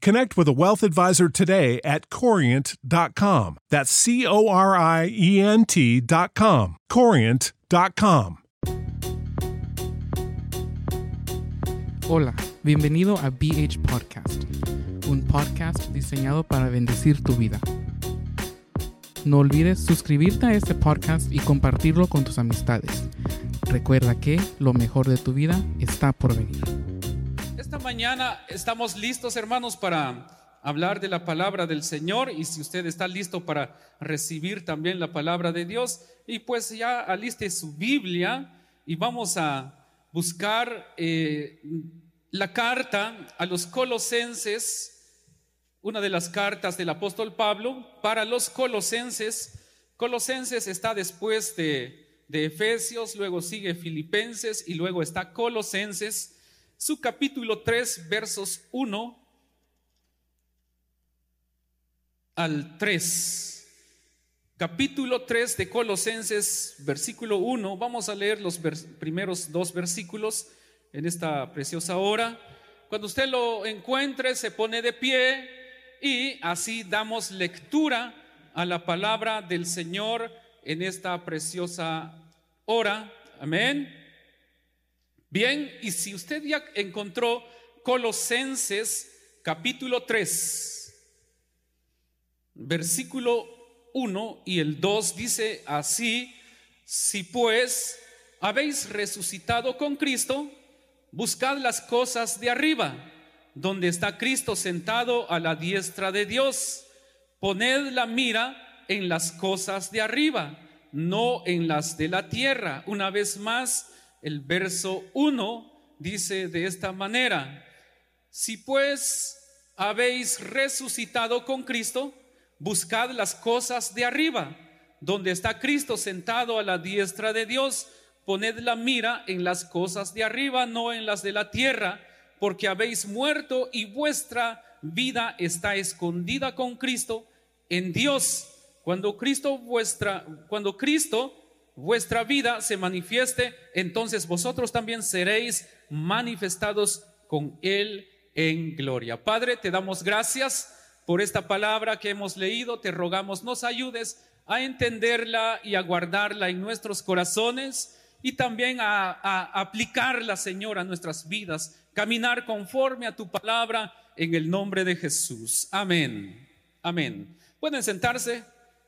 connect with a wealth advisor today at corient.com. That's C O R I E N T.com. Corient.com. Hola, bienvenido a BH Podcast, un podcast diseñado para bendecir tu vida. No olvides suscribirte a este podcast y compartirlo con tus amistades. Recuerda que lo mejor de tu vida está por venir. Mañana estamos listos, hermanos, para hablar de la palabra del Señor y si usted está listo para recibir también la palabra de Dios, y pues ya aliste su Biblia y vamos a buscar eh, la carta a los colosenses, una de las cartas del apóstol Pablo para los colosenses. Colosenses está después de, de Efesios, luego sigue Filipenses y luego está Colosenses su capítulo 3, versos 1 al 3. Capítulo 3 de Colosenses, versículo 1. Vamos a leer los primeros dos versículos en esta preciosa hora. Cuando usted lo encuentre, se pone de pie y así damos lectura a la palabra del Señor en esta preciosa hora. Amén. Bien, y si usted ya encontró Colosenses capítulo 3, versículo 1 y el 2 dice así, si pues habéis resucitado con Cristo, buscad las cosas de arriba, donde está Cristo sentado a la diestra de Dios. Poned la mira en las cosas de arriba, no en las de la tierra. Una vez más, el verso 1 dice de esta manera, si pues habéis resucitado con Cristo, buscad las cosas de arriba, donde está Cristo sentado a la diestra de Dios. Poned la mira en las cosas de arriba, no en las de la tierra, porque habéis muerto y vuestra vida está escondida con Cristo en Dios. Cuando Cristo vuestra cuando Cristo vuestra vida se manifieste, entonces vosotros también seréis manifestados con Él en gloria. Padre, te damos gracias por esta palabra que hemos leído, te rogamos nos ayudes a entenderla y a guardarla en nuestros corazones y también a, aplicarla, Señor, a nuestras vidas, caminar conforme a tu palabra en el nombre de Jesús. Amén. Amén. Pueden sentarse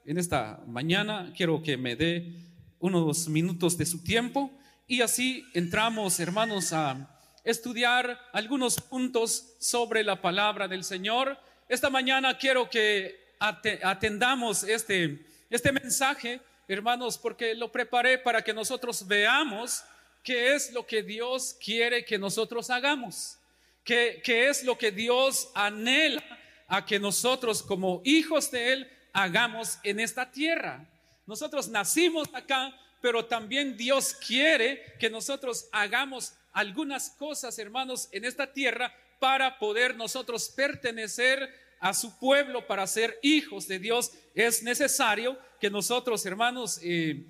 en esta mañana. Quiero que me dé unos minutos de su tiempo y así entramos, hermanos, a estudiar algunos puntos sobre la palabra del Señor. Esta mañana quiero que atendamos este, este mensaje, hermanos, porque lo preparé para que nosotros veamos qué es lo que Dios quiere que nosotros hagamos, qué, qué es lo que Dios anhela a que nosotros como hijos de Él hagamos en esta tierra. Nosotros nacimos acá, pero también Dios quiere que nosotros hagamos algunas cosas, hermanos, en esta tierra para poder nosotros pertenecer a su pueblo, para ser hijos de Dios. Es necesario que nosotros, hermanos, eh,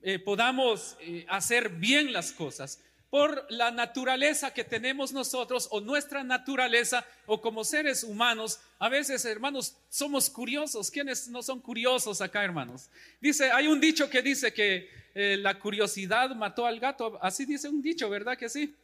eh, podamos eh, hacer bien las cosas por la naturaleza que tenemos nosotros o nuestra naturaleza o como seres humanos. A veces, hermanos, somos curiosos. ¿Quiénes no son curiosos acá, hermanos? Dice, hay un dicho que dice que eh, la curiosidad mató al gato. Así dice un dicho, ¿verdad que sí?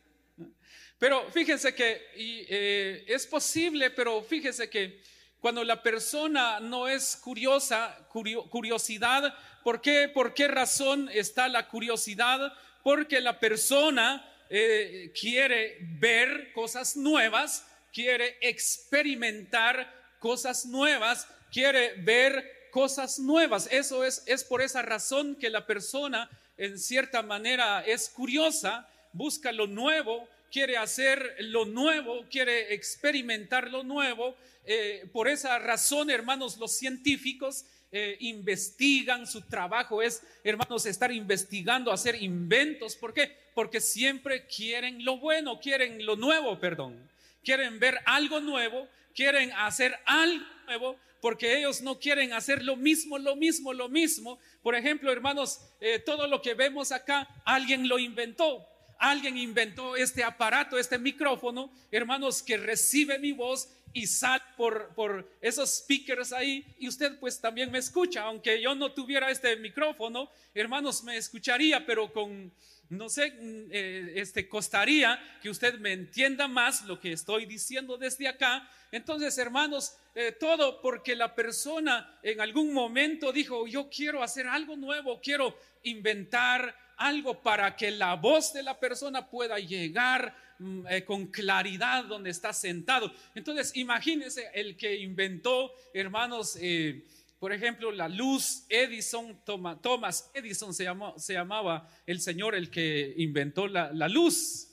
Pero fíjense que eh, es posible, pero fíjense que cuando la persona no es curiosa, curiosidad, ¿por qué? ¿Por qué razón está la curiosidad? Porque la persona eh, quiere ver cosas nuevas, quiere experimentar cosas nuevas, quiere ver cosas nuevas. Eso es, es por esa razón que la persona en cierta manera es curiosa, busca lo nuevo, quiere hacer lo nuevo, quiere experimentar lo nuevo. Eh, por esa razón, hermanos, los científicos eh, investigan, su trabajo es, hermanos, estar investigando, hacer inventos. ¿Por qué? Porque siempre quieren lo bueno, quieren lo nuevo, perdón. Quieren ver algo nuevo, quieren hacer algo nuevo, porque ellos no quieren hacer lo mismo, lo mismo, lo mismo. Por ejemplo, hermanos, eh, todo lo que vemos acá, alguien lo inventó. Alguien inventó este aparato, este micrófono, hermanos, que recibe mi voz y sale por, esos speakers ahí y usted pues también me escucha, aunque yo no tuviera este micrófono, hermanos, me escucharía, pero con, no sé, mm, eh, este, costaría que usted me entienda más lo que estoy diciendo desde acá. Entonces, hermanos, eh, todo porque la persona en algún momento dijo, yo quiero hacer algo nuevo, quiero inventar algo para que la voz de la persona pueda llegar Mm, eh, con claridad donde está sentado. Entonces, imagínense el que inventó, hermanos, eh, por ejemplo, la luz Edison, Thomas Edison se, llamó, se llamaba el señor el que inventó la, la luz.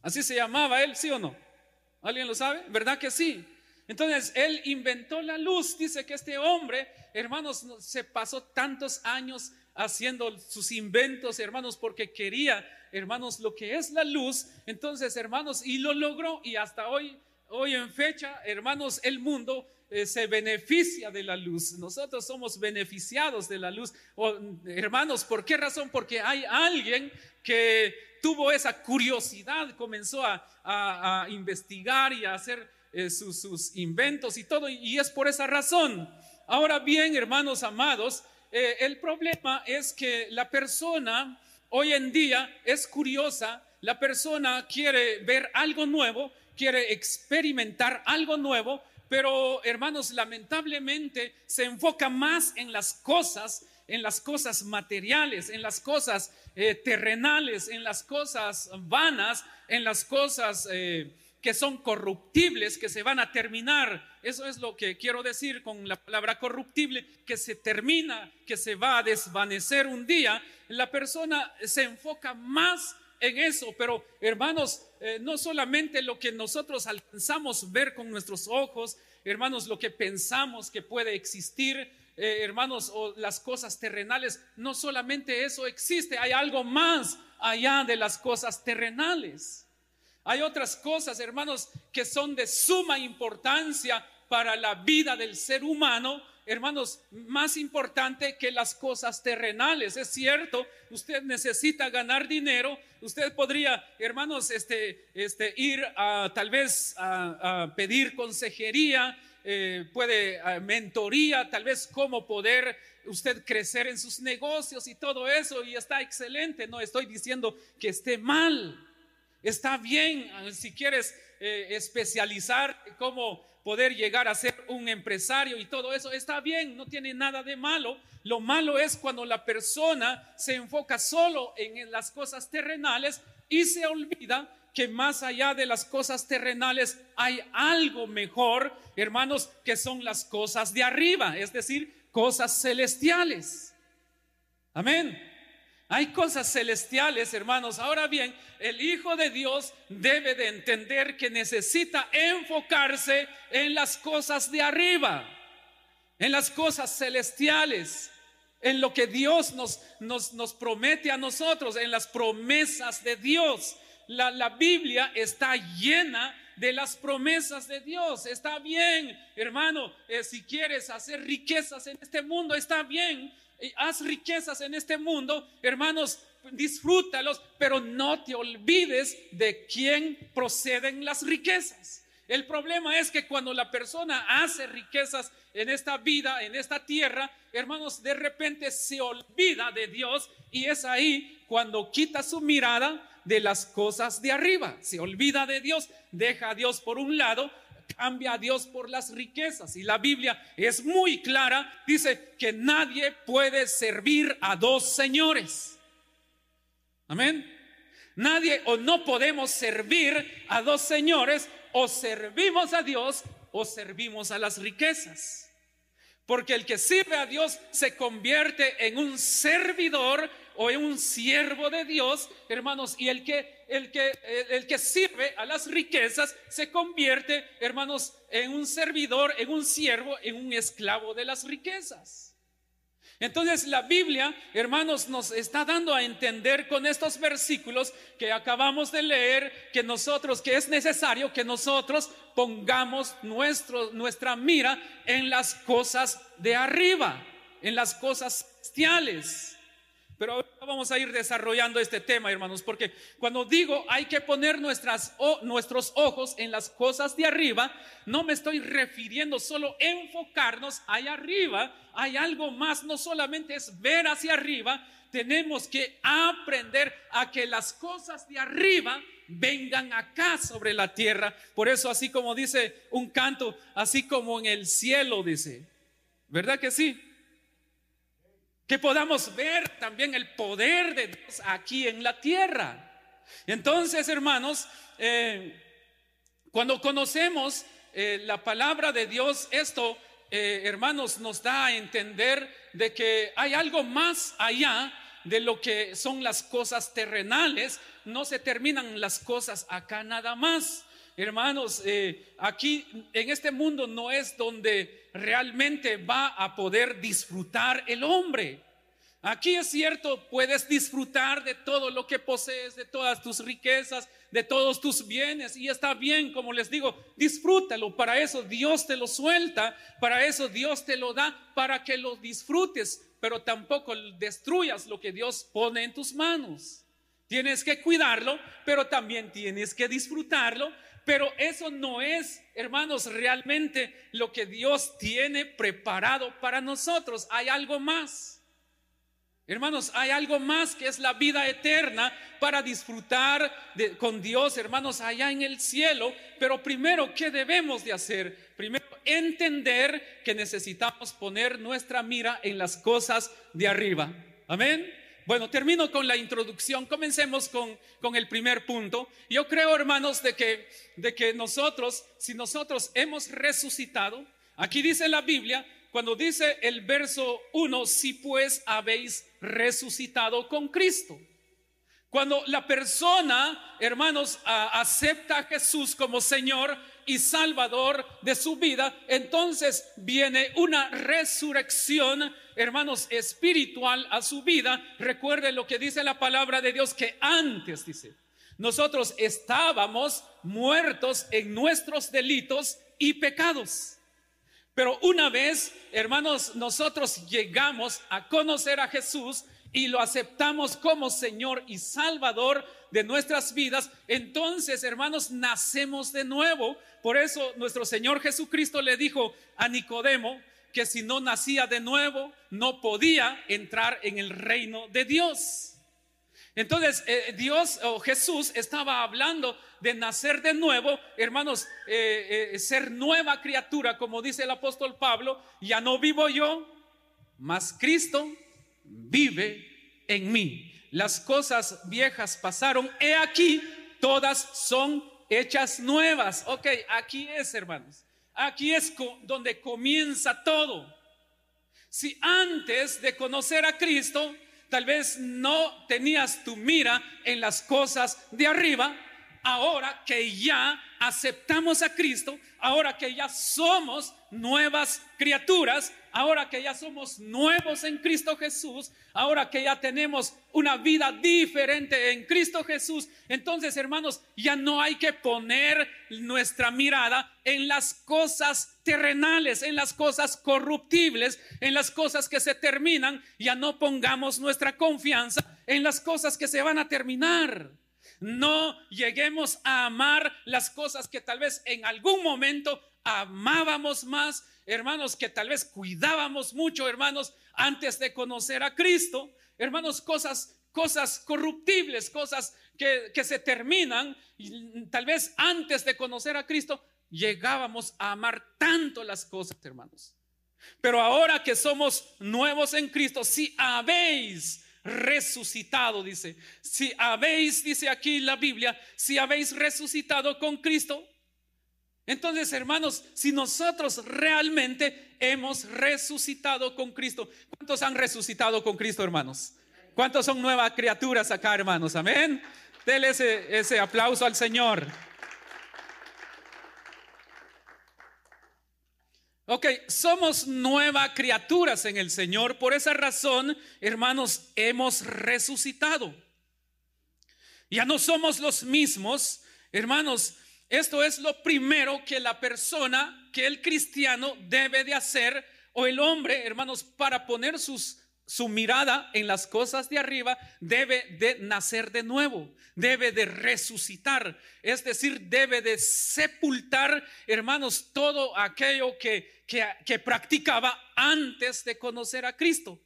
Así se llamaba él, ¿sí o no? ¿Alguien lo sabe? ¿Verdad que sí? Entonces, él inventó la luz. Dice que este hombre, hermanos, se pasó tantos años haciendo sus inventos, hermanos, porque quería hermanos, lo que es la luz. Entonces, hermanos, y lo logró y hasta hoy, hoy en fecha, hermanos, el mundo eh, se beneficia de la luz. Nosotros somos beneficiados de la luz. hermanos, ¿por qué razón? Porque hay alguien que tuvo esa curiosidad, comenzó a, investigar y a hacer eh, sus, inventos y todo, y es por esa razón. Ahora bien, hermanos amados, eh, el problema es que la persona hoy en día es curiosa, la persona quiere ver algo nuevo, quiere experimentar algo nuevo, pero hermanos, lamentablemente se enfoca más en las cosas, en las cosas materiales, en las cosas eh, terrenales, en las cosas vanas, en las cosas... Eh, que son corruptibles, que se van a terminar. Eso es lo que quiero decir con la palabra corruptible, que se termina, que se va a desvanecer un día. La persona se enfoca más en eso, pero hermanos, eh, no solamente lo que nosotros alcanzamos ver con nuestros ojos, hermanos, lo que pensamos que puede existir, eh, hermanos, o las cosas terrenales, no solamente eso existe, hay algo más allá de las cosas terrenales. Hay otras cosas, hermanos, que son de suma importancia para la vida del ser humano, hermanos, más importante que las cosas terrenales. Es cierto, usted necesita ganar dinero, usted podría, hermanos, este, este, ir a tal vez a, pedir consejería, eh, puede mentoría, tal vez cómo poder usted crecer en sus negocios y todo eso, y está excelente, no estoy diciendo que esté mal. Está bien eh, si quieres eh, especializar cómo poder llegar a ser un empresario y todo eso. Está bien, no tiene nada de malo. Lo malo es cuando la persona se enfoca solo en las cosas terrenales y se olvida que más allá de las cosas terrenales hay algo mejor, hermanos, que son las cosas de arriba, es decir, cosas celestiales. Amén. Hay cosas celestiales, hermanos. Ahora bien, el Hijo de Dios debe de entender que necesita enfocarse en las cosas de arriba, en las cosas celestiales, en lo que Dios nos, nos, nos promete a nosotros, en las promesas de Dios. La, la Biblia está llena de las promesas de Dios. Está bien, hermano, eh, si quieres hacer riquezas en este mundo, está bien. Haz riquezas en este mundo, hermanos, disfrútalos, pero no te olvides de quién proceden las riquezas. El problema es que cuando la persona hace riquezas en esta vida, en esta tierra, hermanos, de repente se olvida de Dios y es ahí cuando quita su mirada de las cosas de arriba. Se olvida de Dios, deja a Dios por un lado, cambia a Dios por las riquezas. Y la Biblia es muy clara, dice que nadie puede servir a dos señores. Amén. Nadie o no podemos servir a dos señores o servimos a Dios o servimos a las riquezas. Porque el que sirve a Dios se convierte en un servidor o en un siervo de Dios, hermanos, y el que el que el que sirve a las riquezas se convierte, hermanos, en un servidor, en un siervo, en un esclavo de las riquezas. Entonces la Biblia, hermanos, nos está dando a entender con estos versículos que acabamos de leer que nosotros, que es necesario que nosotros pongamos nuestro, nuestra mira en las cosas de arriba, en las cosas celestiales. Pero ahora vamos a ir desarrollando este tema, hermanos, porque cuando digo hay que poner nuestras, nuestros ojos en las cosas de arriba, no me estoy refiriendo solo enfocarnos allá arriba, hay algo más, no solamente es ver hacia arriba, tenemos que aprender a que las cosas de arriba vengan acá sobre la tierra. Por eso, así como dice un canto, así como en el cielo, dice, ¿verdad que sí? Que podamos ver también el poder de Dios aquí en la tierra. Entonces, hermanos, eh, cuando conocemos eh, la palabra de Dios, esto, eh, hermanos, nos da a entender de que hay algo más allá de lo que son las cosas terrenales, no se terminan las cosas acá nada más. Hermanos, aquí en este mundo no es donde realmente va a poder disfrutar el hombre. Aquí es cierto, puedes disfrutar de todo lo que posees, de todas tus riquezas, de todos tus bienes. Y está bien, como les digo, disfrútalo. Para eso Dios te lo suelta, para eso Dios te lo da, para que lo disfrutes, pero tampoco destruyas lo que Dios pone en tus manos. Tienes que cuidarlo, pero también tienes que disfrutarlo pero eso no es, hermanos, realmente lo que Dios tiene preparado para nosotros. Hay algo más. Hermanos, hay algo más que es la vida eterna para disfrutar con Dios, hermanos, allá en el cielo. Pero primero, ¿qué debemos de hacer? Primero, entender que necesitamos poner nuestra mira en las cosas de arriba. Amén. Bueno, termino con la introducción. Comencemos con, con el primer punto. Yo creo, hermanos, de que, de que nosotros, si nosotros hemos resucitado, aquí dice la Biblia, cuando dice el verso 1, si pues habéis resucitado con Cristo. Cuando la persona, hermanos, acepta a Jesús como Señor y Salvador de su vida, entonces viene una resurrección hermanos, espiritual a su vida, recuerde lo que dice la palabra de Dios, que antes, dice, nosotros estábamos muertos en nuestros delitos y pecados. Pero una vez, hermanos, nosotros llegamos a conocer a Jesús y lo aceptamos como Señor y Salvador de nuestras vidas, entonces, hermanos, nacemos de nuevo. Por eso nuestro Señor Jesucristo le dijo a Nicodemo, que si no nacía de nuevo, no podía entrar en el reino de Dios. Entonces, eh, Dios o Jesús estaba hablando de nacer de nuevo, hermanos, eh, eh, ser nueva criatura, como dice el apóstol Pablo, ya no vivo yo, mas Cristo vive en mí. Las cosas viejas pasaron, he aquí, todas son hechas nuevas. Ok, aquí es, hermanos. Aquí es donde comienza todo. Si antes de conocer a Cristo, tal vez no tenías tu mira en las cosas de arriba, ahora que ya aceptamos a Cristo, ahora que ya somos nuevas criaturas, ahora que ya somos nuevos en Cristo Jesús, ahora que ya tenemos una vida diferente en Cristo Jesús, entonces hermanos, ya no hay que poner nuestra mirada en las cosas terrenales, en las cosas corruptibles, en las cosas que se terminan, ya no pongamos nuestra confianza en las cosas que se van a terminar. No lleguemos a amar las cosas que tal vez en algún momento amábamos más, hermanos, que tal vez cuidábamos mucho, hermanos, antes de conocer a Cristo. Hermanos, cosas cosas corruptibles, cosas que, que se terminan, tal vez antes de conocer a Cristo, llegábamos a amar tanto las cosas, hermanos. Pero ahora que somos nuevos en Cristo, si habéis resucitado, dice. Si habéis, dice aquí la Biblia, si habéis resucitado con Cristo. Entonces, hermanos, si nosotros realmente hemos resucitado con Cristo, ¿cuántos han resucitado con Cristo, hermanos? ¿Cuántos son nuevas criaturas acá, hermanos? Amén. Dele ese, ese aplauso al Señor. Ok, somos nuevas criaturas en el Señor. Por esa razón, hermanos, hemos resucitado. Ya no somos los mismos. Hermanos, esto es lo primero que la persona, que el cristiano debe de hacer, o el hombre, hermanos, para poner su mirada en las cosas de arriba debe de nacer de nuevo, debe de resucitar, es decir, debe de sepultar, hermanos, todo aquello que, que, practicaba antes de conocer a Cristo.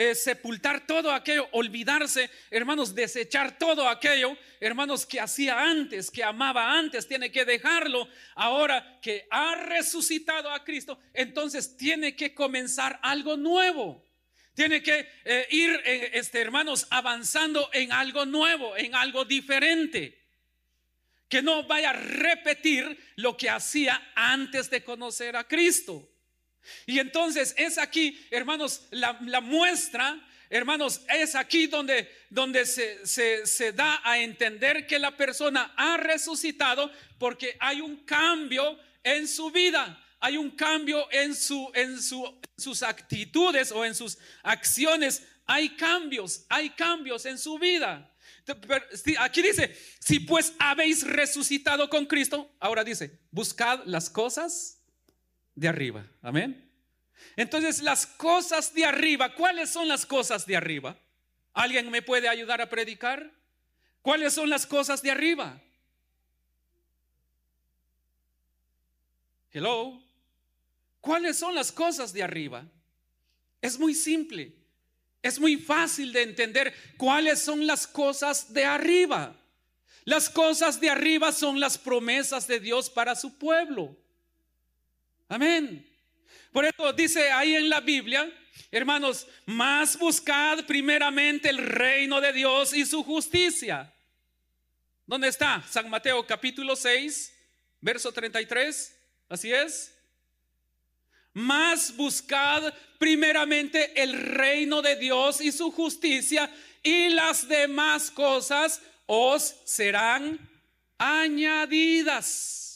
Eh, sepultar todo aquello, olvidarse, hermanos, desechar todo aquello, hermanos, que hacía antes, que amaba antes, tiene que dejarlo. Ahora que ha resucitado a Cristo, entonces tiene que comenzar algo nuevo. Tiene que eh, ir, eh, este, hermanos, avanzando en algo nuevo, en algo diferente. Que no vaya a repetir lo que hacía antes de conocer a Cristo. Y entonces es aquí, hermanos, la, muestra, hermanos, es aquí donde, donde se, se da a entender que la persona ha resucitado porque hay un cambio en su vida hay un cambio en, su, en su, sus actitudes o en sus acciones. Hay cambios, hay cambios en su vida. Aquí dice, si pues habéis resucitado con Cristo, ahora dice, buscad las cosas de arriba. Amén. Entonces, las cosas de arriba, ¿cuáles son las cosas de arriba? ¿Alguien me puede ayudar a predicar? ¿Cuáles son las cosas de arriba? Hello. ¿Cuáles son las cosas de arriba? Es muy simple. Es muy fácil de entender cuáles son las cosas de arriba. Las cosas de arriba son las promesas de Dios para su pueblo. Amén. Por eso dice ahí en la Biblia, hermanos, más buscad primeramente el reino de Dios y su justicia. ¿Dónde está? San Mateo capítulo 6, verso 33. Así es. Más buscad primeramente el reino de Dios y su justicia y las demás cosas os serán añadidas.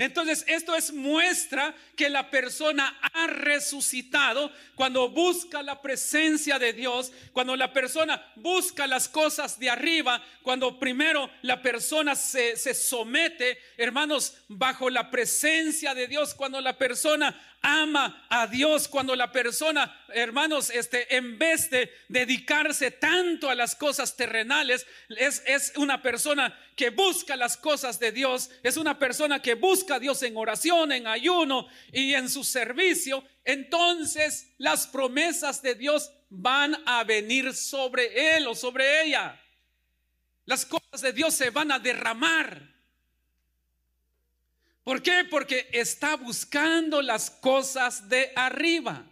Entonces, esto es muestra que la persona ha resucitado cuando busca la presencia de Dios, cuando la persona busca las cosas de arriba, cuando primero la persona se, se somete, hermanos, bajo la presencia de Dios, cuando la persona ama a Dios, cuando la persona, hermanos, este, en vez de dedicarse tanto a las cosas terrenales, es, es una persona que busca las cosas de Dios, es una persona que busca a Dios en oración, en ayuno y en su servicio, entonces las promesas de Dios van a venir sobre él o sobre ella. Las cosas de Dios se van a derramar. ¿Por qué? Porque está buscando las cosas de arriba.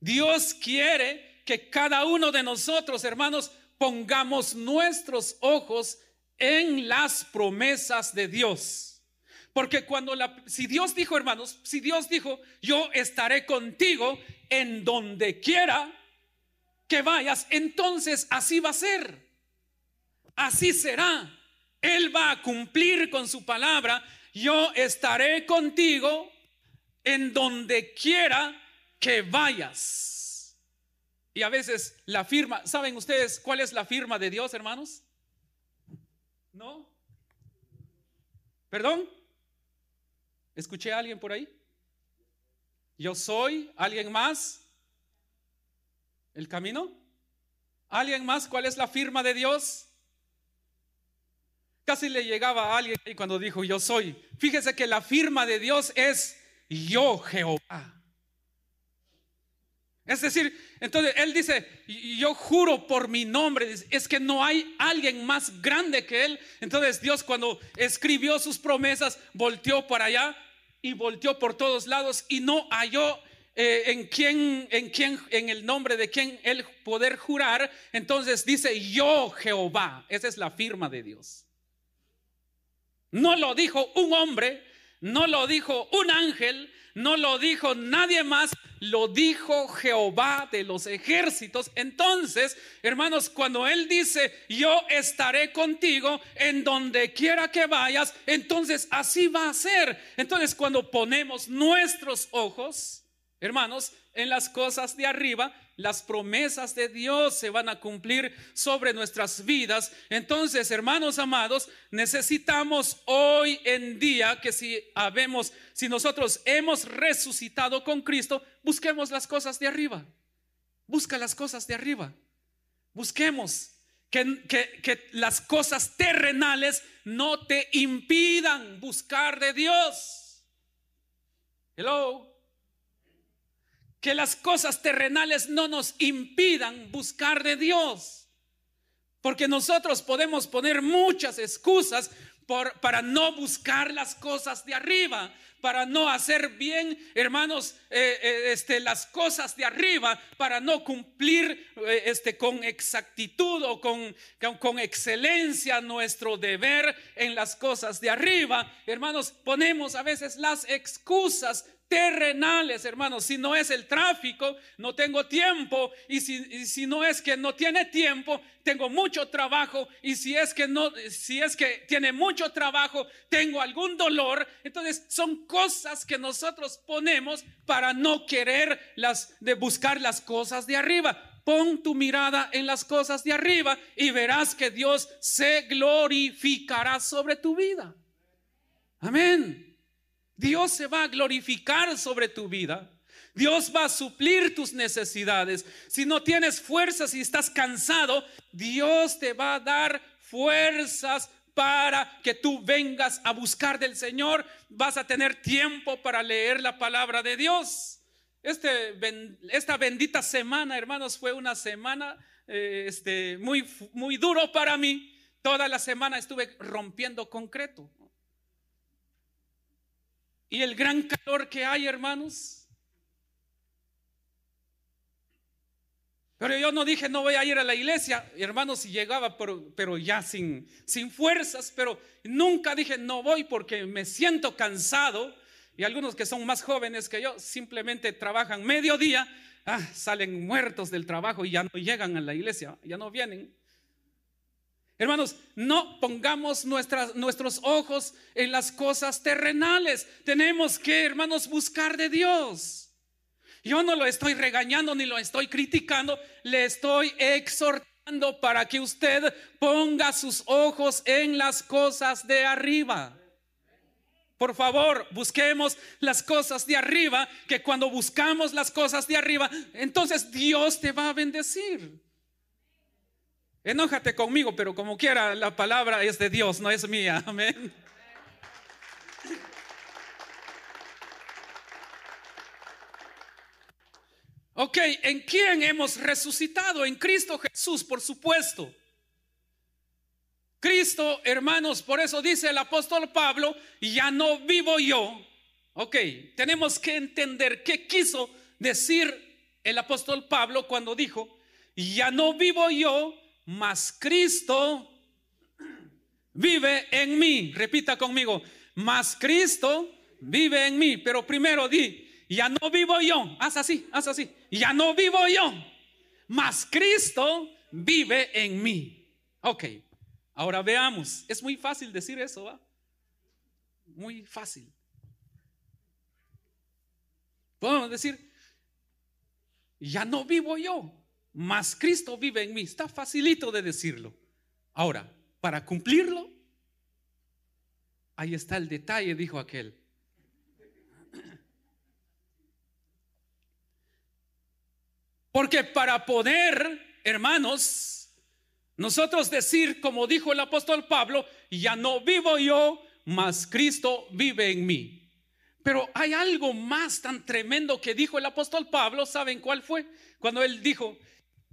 Dios quiere que cada uno de nosotros, hermanos, pongamos nuestros ojos en las promesas de Dios. Porque cuando la, si Dios dijo, hermanos, si Dios dijo, yo estaré contigo en donde quiera que vayas, entonces así va a ser. Así será. Él va a cumplir con su palabra. Yo estaré contigo en donde quiera que vayas. Y a veces la firma, ¿saben ustedes cuál es la firma de Dios, hermanos? ¿No? ¿Perdón? ¿Escuché a alguien por ahí? Yo soy, ¿alguien más? ¿El camino? ¿Alguien más? ¿Cuál es la firma de Dios? Casi le llegaba a alguien y cuando dijo yo soy. Fíjese que la firma de Dios es yo Jehová. Es decir, entonces él dice, yo juro por mi nombre, es que no hay alguien más grande que él. Entonces Dios cuando escribió sus promesas, volteó para allá y volteó por todos lados y no halló eh, en quién, en quién, en el nombre de quién él poder jurar. Entonces dice, yo Jehová. Esa es la firma de Dios. No lo dijo un hombre, no lo dijo un ángel, no lo dijo nadie más, lo dijo Jehová de los ejércitos. Entonces, hermanos, cuando Él dice, yo estaré contigo en donde quiera que vayas, entonces así va a ser. Entonces, cuando ponemos nuestros ojos, hermanos, en las cosas de arriba, las promesas de Dios se van a cumplir sobre nuestras vidas. Entonces, hermanos amados, necesitamos hoy en día que si habemos, si nosotros hemos resucitado con Cristo, busquemos las cosas de arriba. Busca las cosas de arriba. Busquemos que, que, que las cosas terrenales no te impidan buscar de Dios. Hello que las cosas terrenales no nos impidan buscar de Dios. Porque nosotros podemos poner muchas excusas por, para no buscar las cosas de arriba, para no hacer bien, hermanos, eh, eh, este, las cosas de arriba, para no cumplir eh, este, con exactitud o con, con excelencia nuestro deber en las cosas de arriba. Hermanos, ponemos a veces las excusas terrenales, hermanos. Si no es el tráfico, no tengo tiempo. Y si, si, no es que no tiene tiempo, tengo mucho trabajo. Y si es que no, si es que tiene mucho trabajo, tengo algún dolor. Entonces son cosas que nosotros ponemos para no querer las de buscar las cosas de arriba. Pon tu mirada en las cosas de arriba y verás que Dios se glorificará sobre tu vida. Amén. Dios se va a glorificar sobre tu vida. Dios va a suplir tus necesidades. Si no tienes fuerzas y estás cansado, Dios te va a dar fuerzas para que tú vengas a buscar del Señor. Vas a tener tiempo para leer la palabra de Dios. Este, esta bendita semana, hermanos, fue una semana eh, este, muy, muy duro para mí. Toda la semana estuve rompiendo concreto. Y el gran calor que hay, hermanos. Pero yo no dije, no voy a ir a la iglesia, hermanos, si llegaba, pero, ya sin, sin fuerzas, pero nunca dije, no voy porque me siento cansado. Y algunos que son más jóvenes que yo simplemente trabajan mediodía, ah, salen muertos del trabajo y ya no llegan a la iglesia, ya no vienen. Hermanos, no pongamos nuestros ojos en las cosas terrenales. Tenemos que, hermanos, buscar de Dios. Yo no lo estoy regañando ni lo estoy criticando, le estoy exhortando para que usted ponga sus ojos en las cosas de arriba. Por favor, busquemos las cosas de arriba, que cuando buscamos las cosas de arriba, entonces Dios te va a bendecir. Enójate conmigo, pero como quiera, la palabra es de Dios, no es mía. Amén. Ok, ¿en quién hemos resucitado? En Cristo Jesús, por supuesto. Cristo, hermanos, por eso dice el apóstol Pablo, ya no vivo yo. Ok, tenemos que entender qué quiso decir el apóstol Pablo cuando dijo, ya no vivo yo, mas Cristo vive en mí. Repita conmigo, mas Cristo vive en mí. Pero primero di, ya no vivo yo. Haz así, haz así. Ya no vivo yo, mas Cristo vive en mí. Ok, Ahora veamos, es muy fácil decir eso, ¿va? Muy fácil. Podemos decir, ya no vivo yo, mas Cristo vive en mí. Está facilito de decirlo. Ahora, para cumplirlo, ahí está el detalle, dijo aquel. Porque para poder, hermanos, nosotros decir, como dijo el apóstol Pablo, ya no vivo yo, mas Cristo vive en mí. Pero hay algo más tan tremendo que dijo el apóstol Pablo, ¿saben cuál fue? Cuando él dijo,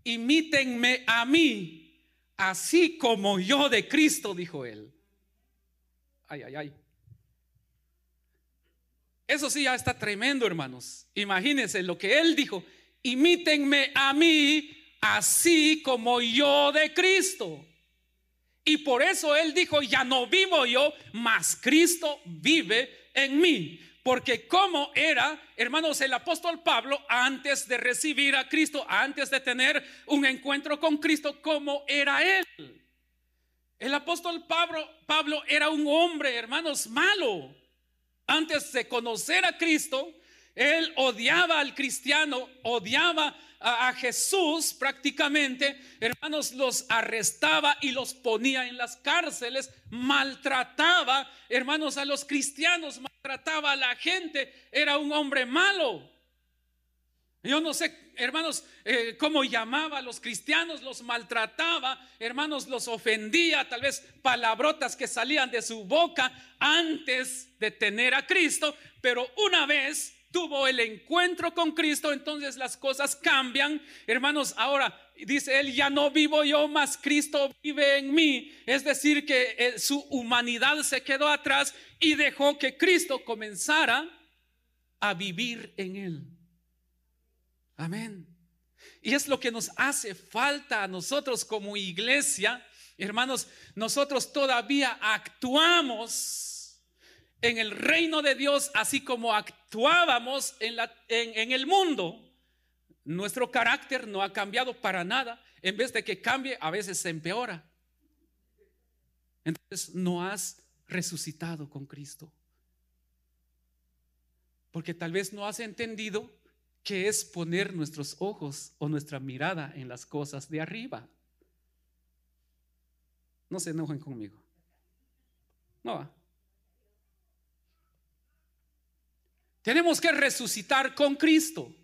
imítenme a mí, así como yo de Cristo, dijo él. Ay, ay, ay. Eso sí ya está tremendo, hermanos. Imagínense lo que él dijo, imítenme a mí, así como yo de Cristo. Y por eso él dijo, ya no vivo yo, mas Cristo vive en mí. Porque como era, hermanos, el apóstol Pablo antes de recibir a Cristo, antes de tener un encuentro con Cristo, como era él. El apóstol Pablo, Pablo era un hombre, hermanos, malo. Antes de conocer a Cristo, él odiaba al cristiano, odiaba a, Jesús prácticamente, hermanos, los arrestaba y los ponía en las cárceles, maltrataba, hermanos, a los cristianos, maltrataba a la gente, era un hombre malo. Yo no sé, hermanos, eh, cómo llamaba a los cristianos, los maltrataba, hermanos, los ofendía, tal vez palabrotas que salían de su boca antes de tener a Cristo, pero una vez tuvo el encuentro con Cristo, entonces las cosas cambian. Hermanos, ahora dice él, ya no vivo yo, más Cristo vive en mí. Es decir, que eh, su humanidad se quedó atrás y dejó que Cristo comenzara a vivir en él. Amén. Y es lo que nos hace falta a nosotros como iglesia. Hermanos, nosotros todavía actuamos en el reino de Dios, así como actuábamos en, la, en, el mundo. Nuestro carácter no ha cambiado para nada. En vez de que cambie, a veces se empeora. Entonces no has resucitado con Cristo. Porque tal vez no has entendido que es poner nuestros ojos o nuestra mirada en las cosas de arriba. No se enojen conmigo. No, Tenemos que resucitar con Cristo.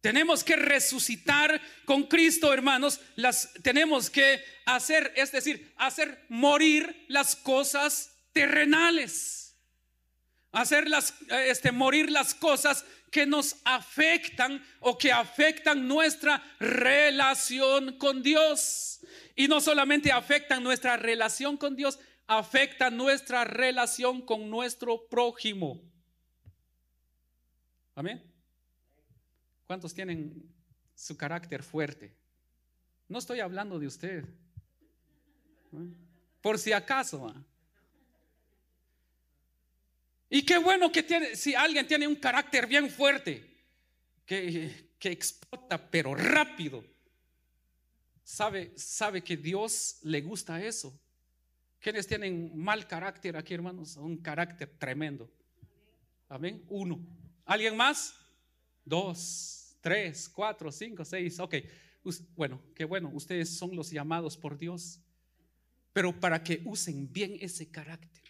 Tenemos que resucitar con Cristo, hermanos. Las tenemos que hacer, es decir, hacer morir las cosas terrenales. Hacer las, este, morir las cosas que nos afectan o que afectan nuestra relación con Dios. Y no solamente afectan nuestra relación con Dios, afectan nuestra relación con nuestro prójimo. Amén. ¿Cuántos tienen su carácter fuerte? No estoy hablando de usted. Por si acaso. Y qué bueno que tiene, si alguien tiene un carácter bien fuerte, que, que explota pero rápido, sabe, sabe que Dios le gusta eso. ¿Quiénes tienen mal carácter aquí, hermanos? Un carácter tremendo. Amén. Uno. ¿Alguien más? Dos, tres, cuatro, cinco, seis. Ok. Bueno, qué bueno. Ustedes son los llamados por Dios. Pero para que usen bien ese carácter.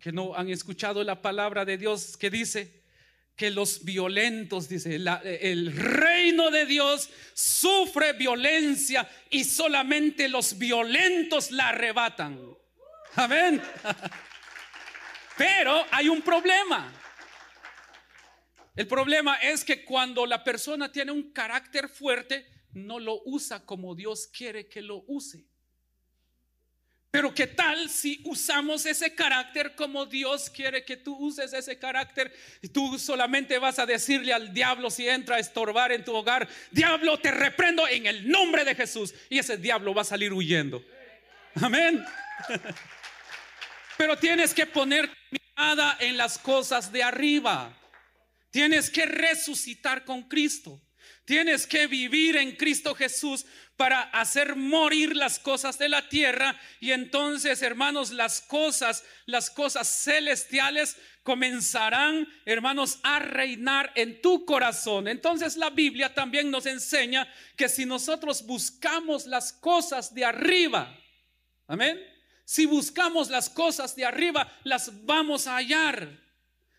Que no han escuchado la palabra de Dios que dice que los violentos, dice, el reino de Dios sufre violencia y solamente los violentos la arrebatan. Amén. Pero hay un problema. El problema es que cuando la persona tiene un carácter fuerte, no lo usa como Dios quiere que lo use. Pero ¿qué tal si usamos ese carácter como Dios quiere que tú uses ese carácter? Y tú solamente vas a decirle al diablo si entra a estorbar en tu hogar, diablo, te reprendo en el nombre de Jesús. Y ese diablo va a salir huyendo. Amén. Pero tienes que poner mirada en las cosas de arriba. Tienes que resucitar con Cristo. Tienes que vivir en Cristo Jesús para hacer morir las cosas de la tierra y entonces, hermanos, las cosas, las cosas celestiales comenzarán, hermanos, a reinar en tu corazón. Entonces la Biblia también nos enseña que si nosotros buscamos las cosas de arriba, amén, si buscamos las cosas de arriba, las vamos a hallar.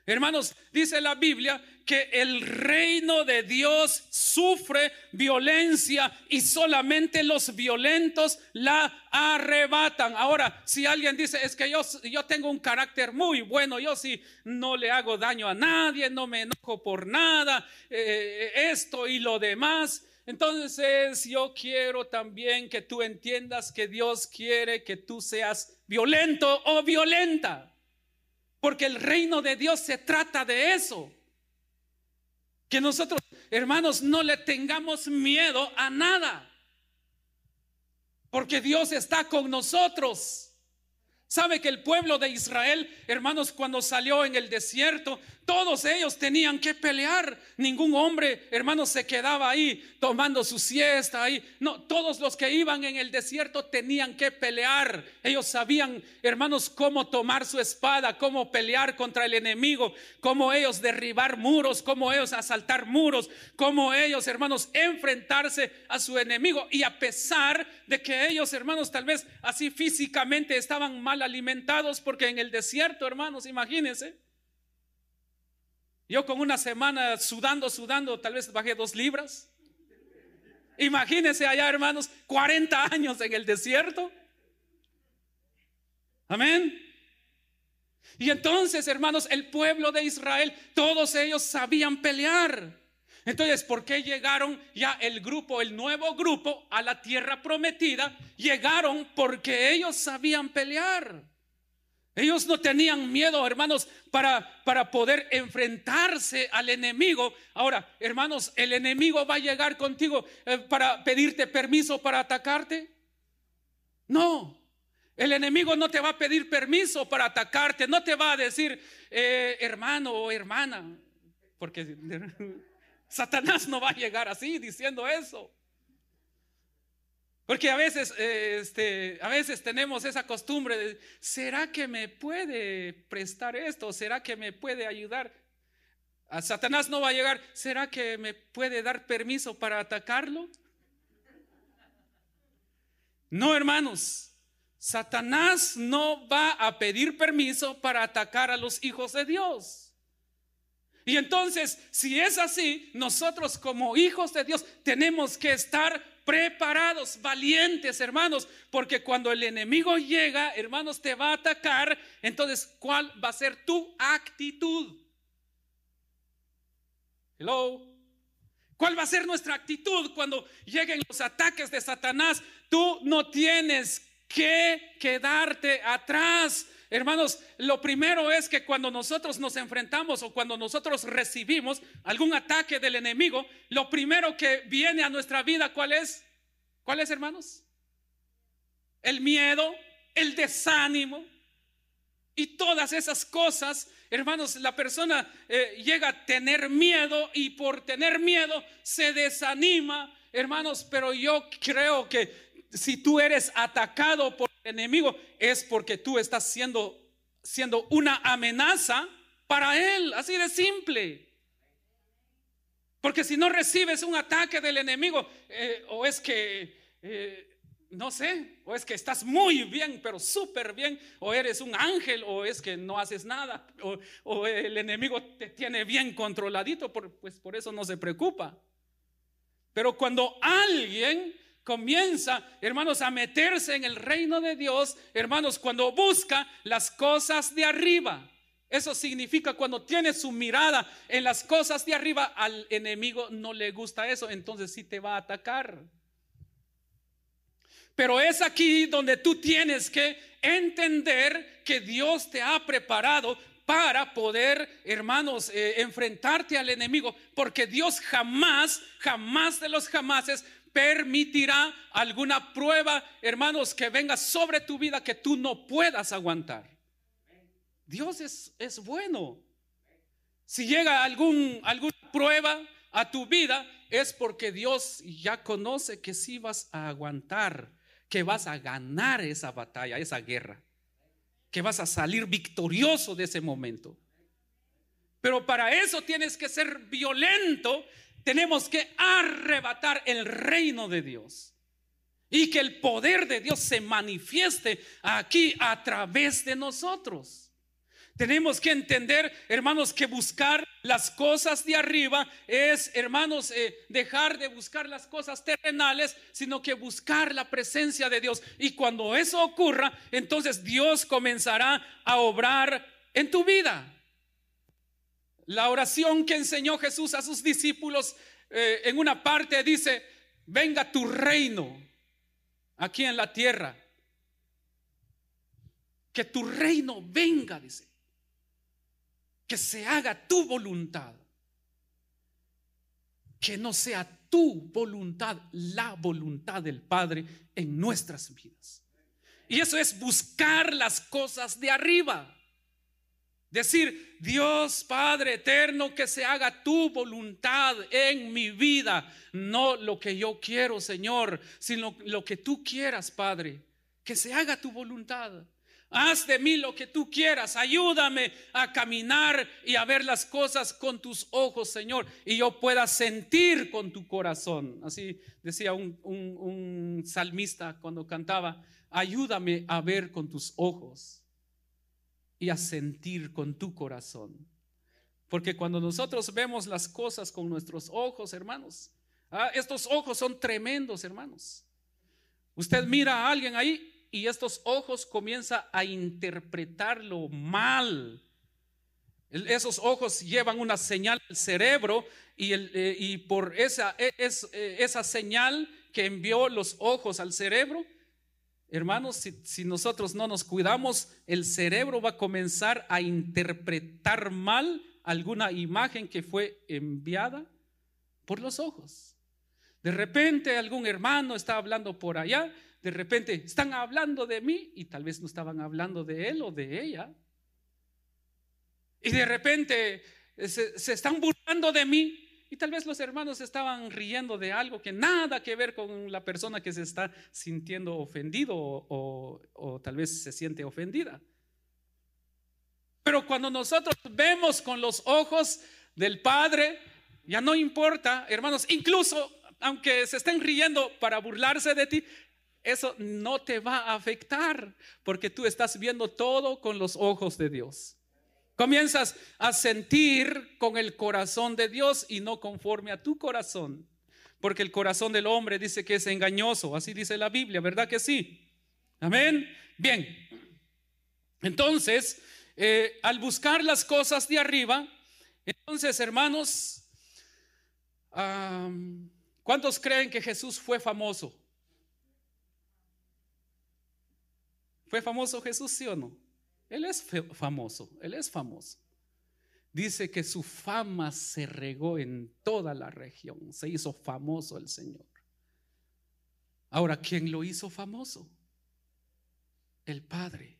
Hermanos, dice la Biblia que el reino de Dios sufre violencia y solamente los violentos la arrebatan. Ahora, si alguien dice, es que yo, tengo un carácter muy bueno, yo sí no le hago daño a nadie, no me enojo por nada, eh, esto y lo demás. Entonces yo quiero también que tú entiendas que Dios quiere que tú seas violento o violenta. Porque el reino de Dios se trata de eso. Que nosotros, hermanos, no le tengamos miedo a nada. Porque Dios está con nosotros. Sabe que el pueblo de Israel, hermanos, cuando salió en el desierto, todos ellos tenían que pelear. Ningún hombre, hermanos, se quedaba ahí tomando su siesta ahí. No, todos los que iban en el desierto tenían que pelear. Ellos sabían, hermanos, cómo tomar su espada, cómo pelear contra el enemigo, cómo ellos derribar muros, cómo ellos asaltar muros, cómo ellos, hermanos, enfrentarse a su enemigo. Y a pesar de que ellos, hermanos, tal vez así físicamente estaban mal alimentados porque en el desierto, hermanos, imagínense. Yo con una semana sudando, sudando, tal vez bajé dos libras. Imagínense allá, hermanos, 40 años en el desierto. Amén. Y entonces, hermanos, el pueblo de Israel, todos ellos sabían pelear. Entonces, ¿por qué llegaron ya el grupo, el nuevo grupo, a la tierra prometida? Llegaron porque ellos sabían pelear. Ellos no tenían miedo, hermanos, para, para poder enfrentarse al enemigo. Ahora, hermanos, ¿el enemigo va a llegar contigo eh, para pedirte permiso para atacarte? No. El enemigo no te va a pedir permiso para atacarte, no te va a decir, eh, hermano o hermana, porque Satanás no va a llegar así diciendo eso. Porque a veces, eh, este, a veces tenemos esa costumbre de, ¿será que me puede prestar esto? ¿Será que me puede ayudar? A Satanás no va a llegar, ¿será que me puede dar permiso para atacarlo? No, hermanos, Satanás no va a pedir permiso para atacar a los hijos de Dios. Y entonces, si es así, nosotros como hijos de Dios tenemos que estar preparados, valientes, hermanos, porque cuando el enemigo llega, hermanos, te va a atacar, entonces, ¿cuál va a ser tu actitud? Hello. ¿Cuál va a ser nuestra actitud cuando lleguen los ataques de Satanás? Tú no tienes que quedarte atrás. Hermanos, lo primero es que cuando nosotros nos enfrentamos o cuando nosotros recibimos algún ataque del enemigo, lo primero que viene a nuestra vida, ¿cuál es? ¿Cuál es, hermanos? El miedo, el desánimo y todas esas cosas. Hermanos, la persona eh, llega a tener miedo y por tener miedo se desanima, hermanos, pero yo creo que si tú eres atacado por enemigo, es porque tú estás siendo, siendo una amenaza para él, así de simple. Porque si no recibes un ataque del enemigo, eh, o es que, eh, no sé, o es que estás muy bien, pero súper bien, o eres un ángel, o es que no haces nada, o, o el enemigo te tiene bien controladito, pues por eso no se preocupa. Pero cuando alguien comienza, hermanos, a meterse en el reino de Dios, hermanos, cuando busca las cosas de arriba. Eso significa cuando tiene su mirada en las cosas de arriba, al enemigo no le gusta eso, entonces sí te va a atacar. Pero es aquí donde tú tienes que entender que Dios te ha preparado para poder, hermanos, eh, enfrentarte al enemigo, porque Dios jamás, jamás de los jamases permitirá alguna prueba, hermanos, que venga sobre tu vida que tú no puedas aguantar. Dios es, es bueno. Si llega algún, alguna prueba a tu vida, es porque Dios ya conoce que sí vas a aguantar, que vas a ganar esa batalla, esa guerra, que vas a salir victorioso de ese momento. Pero para eso tienes que ser violento, tenemos que arrebatar el reino de Dios. Y que el poder de Dios se manifieste aquí a través de nosotros. Tenemos que entender, hermanos, que buscar las cosas de arriba es, hermanos, eh, dejar de buscar las cosas terrenales, sino que buscar la presencia de Dios. Y cuando eso ocurra, entonces Dios comenzará a obrar en tu vida. La oración que enseñó Jesús a sus discípulos eh, en una parte dice, venga tu reino aquí en la tierra. Que tu reino venga, dice que se haga tu voluntad. Que no sea tu voluntad, la voluntad del Padre en nuestras vidas. Y eso es buscar las cosas de arriba. Decir, Dios Padre eterno, que se haga tu voluntad en mi vida, no lo que yo quiero, Señor, sino lo que tú quieras, Padre, que se haga tu voluntad. Haz de mí lo que tú quieras. Ayúdame a caminar y a ver las cosas con tus ojos, Señor. Y yo pueda sentir con tu corazón. Así decía un, salmista cuando cantaba. Ayúdame a ver con tus ojos y a sentir con tu corazón. Porque cuando nosotros vemos las cosas con nuestros ojos, hermanos, ah, estos ojos son tremendos, hermanos. Usted mira a alguien ahí y estos ojos comienzan a interpretarlo mal. Esos ojos llevan una señal al cerebro y, el, eh, y por esa, e, eh, esa señal que envió los ojos al cerebro, hermanos, si, nosotros no nos cuidamos, el cerebro va a comenzar a interpretar mal alguna imagen que fue enviada por los ojos. De repente algún hermano está hablando por allá de repente están hablando de mí y tal vez no estaban hablando de él o de ella. Y de repente se, están burlando de mí y tal vez los hermanos estaban riendo de algo que nada que ver con la persona que se está sintiendo ofendido o, o tal vez se siente ofendida. Pero cuando nosotros vemos con los ojos del Padre, ya no importa, hermanos, incluso aunque se estén riendo para burlarse de ti, eso no te va a afectar porque tú estás viendo todo con los ojos de Dios. Comienzas a sentir con el corazón de Dios y no conforme a tu corazón. Porque el corazón del hombre dice que es engañoso. Así dice la Biblia, ¿verdad que sí? Amén. Bien. Entonces, eh, al buscar las cosas de arriba, entonces, hermanos, ¿cuántos creen que Jesús fue famoso? ¿Fue famoso Jesús, sí o no? Él es famoso, él es famoso. Dice que su fama se regó en toda la región, se hizo famoso el Señor. Ahora, ¿quién lo hizo famoso? El Padre.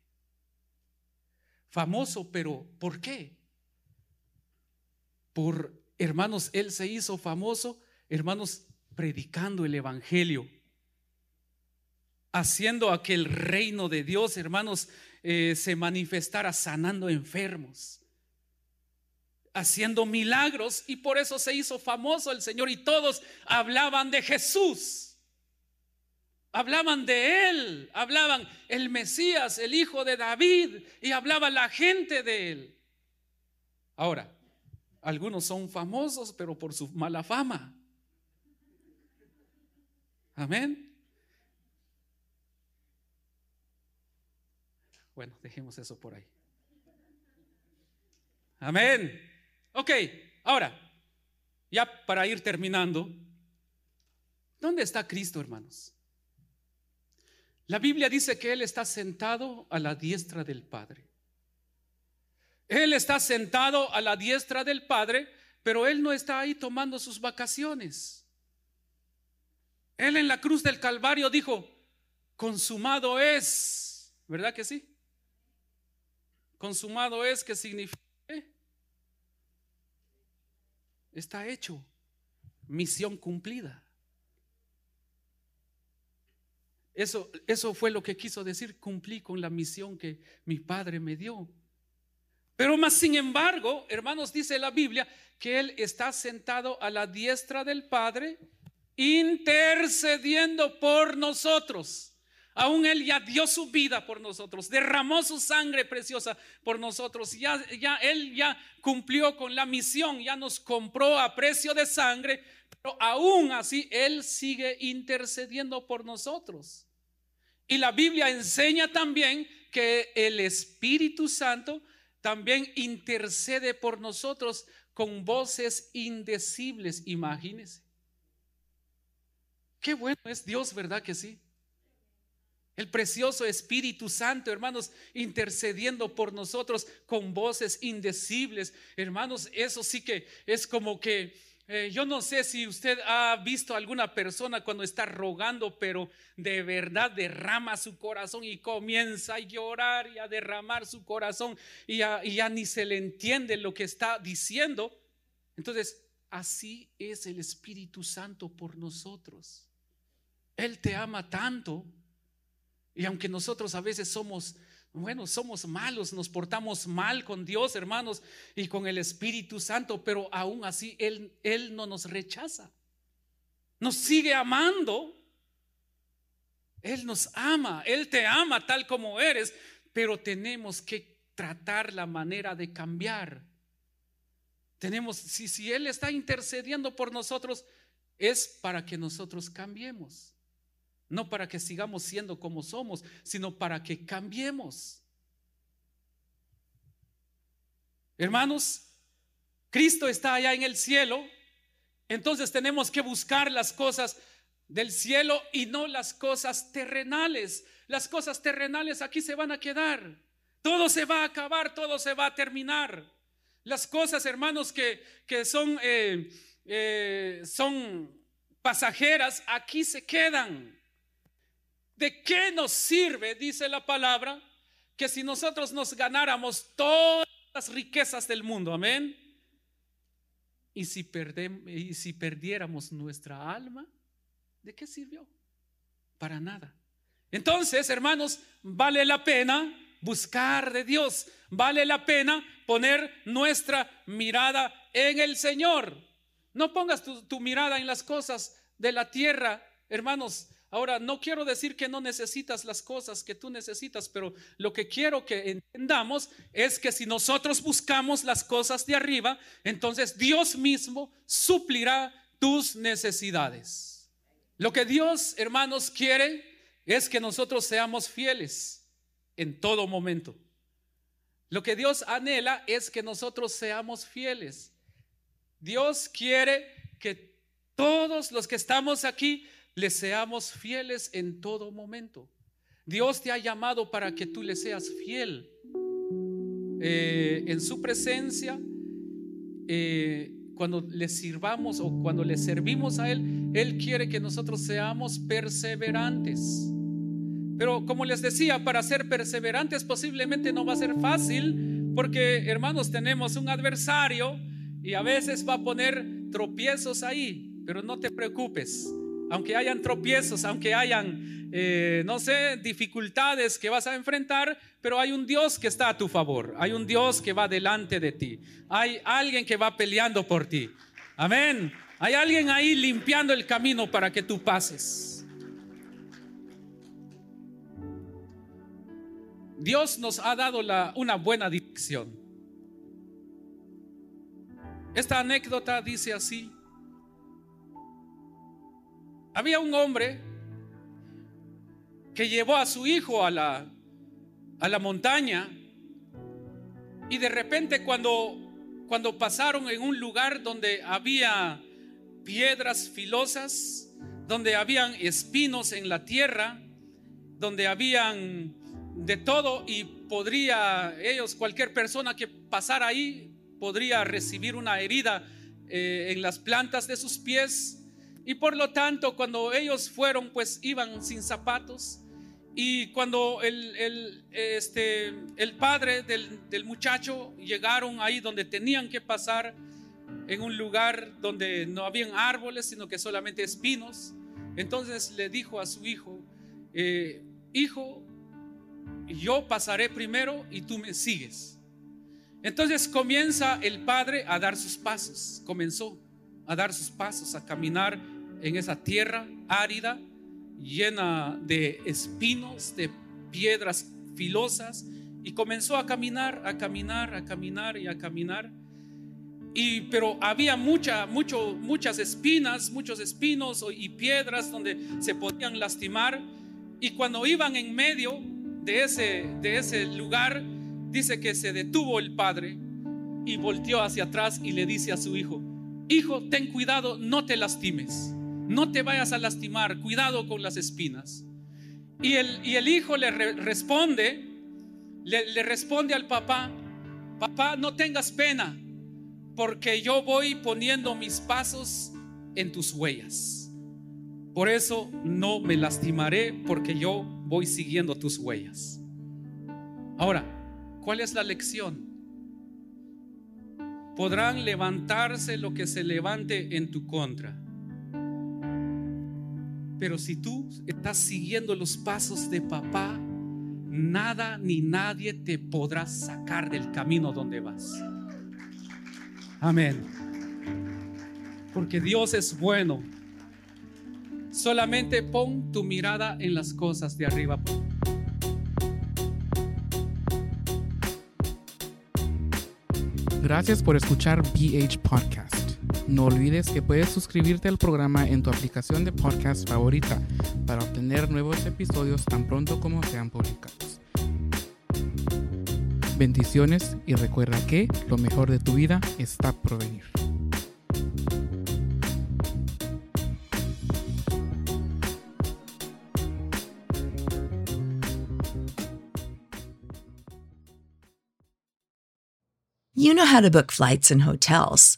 Famoso, pero ¿por qué? Por, hermanos, Él se hizo famoso, hermanos, predicando el Evangelio haciendo a que el reino de Dios, hermanos, eh, se manifestara sanando enfermos, haciendo milagros, y por eso se hizo famoso el Señor, y todos hablaban de Jesús. Hablaban de él, hablaban el Mesías, el hijo de David, y hablaba la gente de él. Ahora, algunos son famosos, pero por su mala fama. Amén. Bueno, dejemos eso por ahí. Amén. Ok, ahora, ya para ir terminando, ¿dónde está Cristo, hermanos? La Biblia dice que Él está sentado a la diestra del Padre. Él está sentado a la diestra del Padre, pero Él no está ahí tomando sus vacaciones. Él en la cruz del Calvario dijo, consumado es, ¿verdad que sí? Consumado es que significa está hecho. misión cumplida. Eso, eso fue lo que quiso decir, cumplí con la misión que mi padre me dio. Pero más sin embargo, hermanos, dice la Biblia que Él está sentado a la diestra del Padre, intercediendo por nosotros. Aún Él ya dio su vida por nosotros, derramó su sangre preciosa por nosotros. Ya, ya Él ya cumplió con la misión, ya nos compró a precio de sangre, pero aún así Él sigue intercediendo por nosotros. Y la Biblia enseña también que el Espíritu Santo también intercede por nosotros con voces indecibles, imagínense. Qué bueno es Dios, ¿verdad que sí? El precioso Espíritu Santo, hermanos, intercediendo por nosotros con voces indecibles. Hermanos, eso sí que es como que eh, yo no sé si usted ha visto a alguna persona cuando está rogando, pero de verdad derrama su corazón y comienza a llorar y a derramar su corazón y ya ni se le entiende lo que está diciendo. Entonces, así es el Espíritu Santo por nosotros. Él te ama tanto. Y aunque nosotros a veces somos bueno, somos malos, nos portamos mal con Dios, hermanos, y con el Espíritu Santo, pero aún así Él, Él no nos rechaza. Nos sigue amando. Él nos ama, Él te ama tal como eres, pero tenemos que tratar la manera de cambiar. Tenemos, si, si Él está intercediendo por nosotros, es para que nosotros cambiemos. No para que sigamos siendo como somos, sino para que cambiemos. Hermanos, Cristo está allá en el cielo, entonces tenemos que buscar las cosas del cielo y no las cosas terrenales. Las cosas terrenales aquí se van a quedar. Todo se va a acabar, todo se va a terminar. Las cosas, hermanos, que, que son, eh, eh, son pasajeras, aquí se quedan. ¿De qué nos sirve, dice la palabra, que si nosotros nos ganáramos todas las riquezas del mundo, amén? Y si, y si perdiéramos nuestra alma, ¿de qué sirvió? Para nada. Entonces, hermanos, vale la pena buscar de Dios, vale la pena poner nuestra mirada en el Señor. No pongas tu, tu mirada en las cosas de la tierra, hermanos. Ahora, no quiero decir que no necesitas las cosas que tú necesitas, pero lo que quiero que entendamos es que si nosotros buscamos las cosas de arriba, entonces Dios mismo suplirá tus necesidades. Lo que Dios, hermanos, quiere es que nosotros seamos fieles en todo momento. Lo que Dios anhela es que nosotros seamos fieles. Dios quiere que todos los que estamos aquí le seamos fieles en todo momento. Dios te ha llamado para que tú le seas fiel eh, en su presencia. Eh, cuando le sirvamos o cuando le servimos a Él, Él quiere que nosotros seamos perseverantes. Pero como les decía, para ser perseverantes posiblemente no va a ser fácil, porque hermanos tenemos un adversario y a veces va a poner tropiezos ahí, pero no te preocupes aunque hayan tropiezos, aunque hayan, eh, no sé, dificultades que vas a enfrentar, pero hay un Dios que está a tu favor, hay un Dios que va delante de ti, hay alguien que va peleando por ti. Amén. Hay alguien ahí limpiando el camino para que tú pases. Dios nos ha dado una buena dirección. Esta anécdota dice así. Había un hombre que llevó a su hijo a la, a la montaña y de repente cuando, cuando pasaron en un lugar donde había piedras filosas, donde habían espinos en la tierra, donde habían de todo y podría ellos, cualquier persona que pasara ahí, podría recibir una herida eh, en las plantas de sus pies y por lo tanto, cuando ellos fueron, pues iban sin zapatos. Y cuando el, este, el padre del, muchacho llegaron ahí donde tenían que pasar, en un lugar donde no habían árboles, sino que solamente espinos. Entonces le dijo a su hijo, eh, hijo, yo pasaré primero y tú me sigues. Entonces comienza el padre a dar sus pasos, comenzó a dar sus pasos, a caminar en esa tierra árida, llena de espinos, de piedras filosas, y comenzó a caminar, a caminar, a caminar y a caminar. Y, pero había mucha, mucho, muchas espinas, muchos espinos y piedras donde se podían lastimar. Y cuando iban en medio de ese, de ese lugar, dice que se detuvo el padre y volteó hacia atrás y le dice a su hijo, hijo, ten cuidado, no te lastimes, no te vayas a lastimar, cuidado con las espinas. Y el, hijo le responde, le responde al papá, papá, no tengas pena, porque yo voy poniendo mis pasos en tus huellas. Por eso no me lastimaré, porque yo voy siguiendo tus huellas. Ahora, ¿cuál es la lección? Podrán levantarse lo que se levante en tu contra. Pero si tú estás siguiendo los pasos de papá, nada ni nadie te podrá sacar del camino donde vas. Amén. Porque Dios es bueno. Solamente pon tu mirada en las cosas de arriba. Gracias por escuchar BH Podcast. No olvides que puedes suscribirte al programa en tu aplicación de podcast favorita para obtener nuevos episodios tan pronto como sean publicados. Bendiciones y recuerda que lo mejor de tu vida está por venir. You know how to book flights and hotels.